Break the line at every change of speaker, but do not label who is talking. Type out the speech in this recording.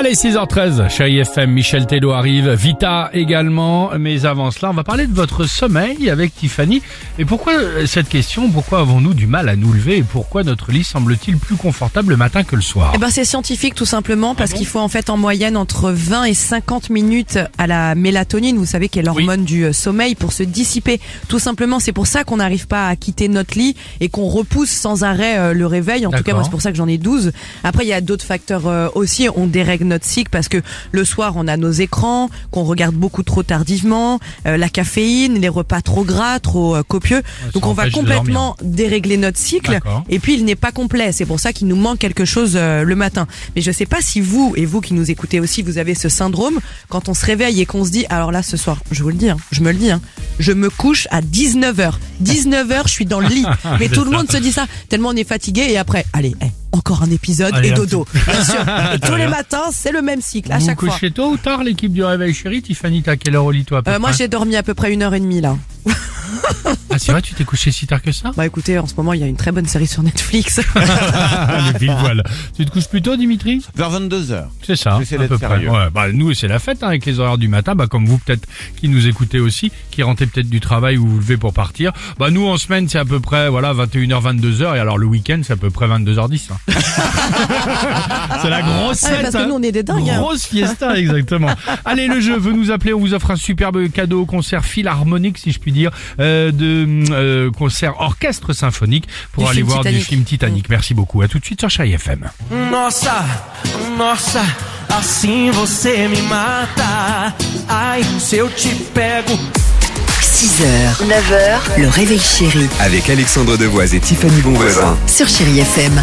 Allez, 6h13, chérie FM, Michel Tello arrive, Vita également, mais avant cela, on va parler de votre sommeil avec Tiffany. Et pourquoi euh, cette question? Pourquoi avons-nous du mal à nous lever? Et pourquoi notre lit semble-t-il plus confortable le matin que le soir?
Eh ben c'est scientifique tout simplement parce qu'il faut en fait en moyenne entre 20 et 50 minutes à la mélatonine, vous savez qui est l'hormone du euh, sommeil pour se dissiper. Tout simplement, c'est pour ça qu'on n'arrive pas à quitter notre lit et qu'on repousse sans arrêt euh, le réveil. En tout cas, moi c'est pour ça que j'en ai 12. Après il y a d'autres facteurs aussi, on dérègle notre cycle parce que le soir on a nos écrans, qu'on regarde beaucoup trop tardivement, euh, la caféine, les repas trop gras, trop euh, copieux.
ça
Donc on va complètement dérégler notre cycle et puis il n'est pas complet. C'est pour ça qu'il nous manque quelque chose euh, le matin. Mais je sais pas si vous et vous qui nous écoutez aussi, vous avez ce syndrome quand on se réveille et qu'on se dit alors là ce soir, je vous le dis, hein, je me le dis, hein, je me couche à 19h. 19h, je suis dans le lit. Mais tout le monde se dit ça tellement on est fatigué et après, allez, eh, encore un épisode
Allez,
et dodo. Bien sûr. Et tous les matins, c'est le même cycle à
Vous vous
chaque fois.
couchez tôt ou tard l'équipe du réveil chéri Tiffany, t'as quelle heure au lit toi à peu
Euh, moi j'ai dormi à peu près une heure et demie là.
C'est vrai, tu t'es couché si tard que ça
Bah écoutez, en ce moment il y a une très bonne série sur Netflix.
Le pile poil. Tu te couches plus tôt Dimitri
Vers 22h.
C'est ça,
J'essaie
à
d'être
peu près.
sérieux.
Ouais, bah, nous, c'est la fête hein, avec les horaires du matin, bah, comme vous peut-être qui nous écoutez aussi, qui rentrez peut-être du travail ou vous levez pour partir. Bah, nous, en semaine, c'est à peu près voilà 21h, 22h, et alors le week-end, c'est à peu près 22h10. hein. c'est la grosse
Ah,
fête.
parce que
hein.
nous, on est des dingues, hein.
Grosse fiesta, exactement. Allez, le jeu, vous nous appelez, on vous offre un superbe cadeau, concert philharmonique, si je puis dire, euh, de euh, concert orchestre symphonique pour
Du
aller voir du
Titanic.
film Titanic. Merci beaucoup. À tout de suite sur Chai FM.
Nossa, nossa, assim você me mata. Ai, se eu te pego.
6h, 9h, le réveil chéri
Avec Alexandre Devoise et Tiffany Bonvoisin.
sur Chérie FM.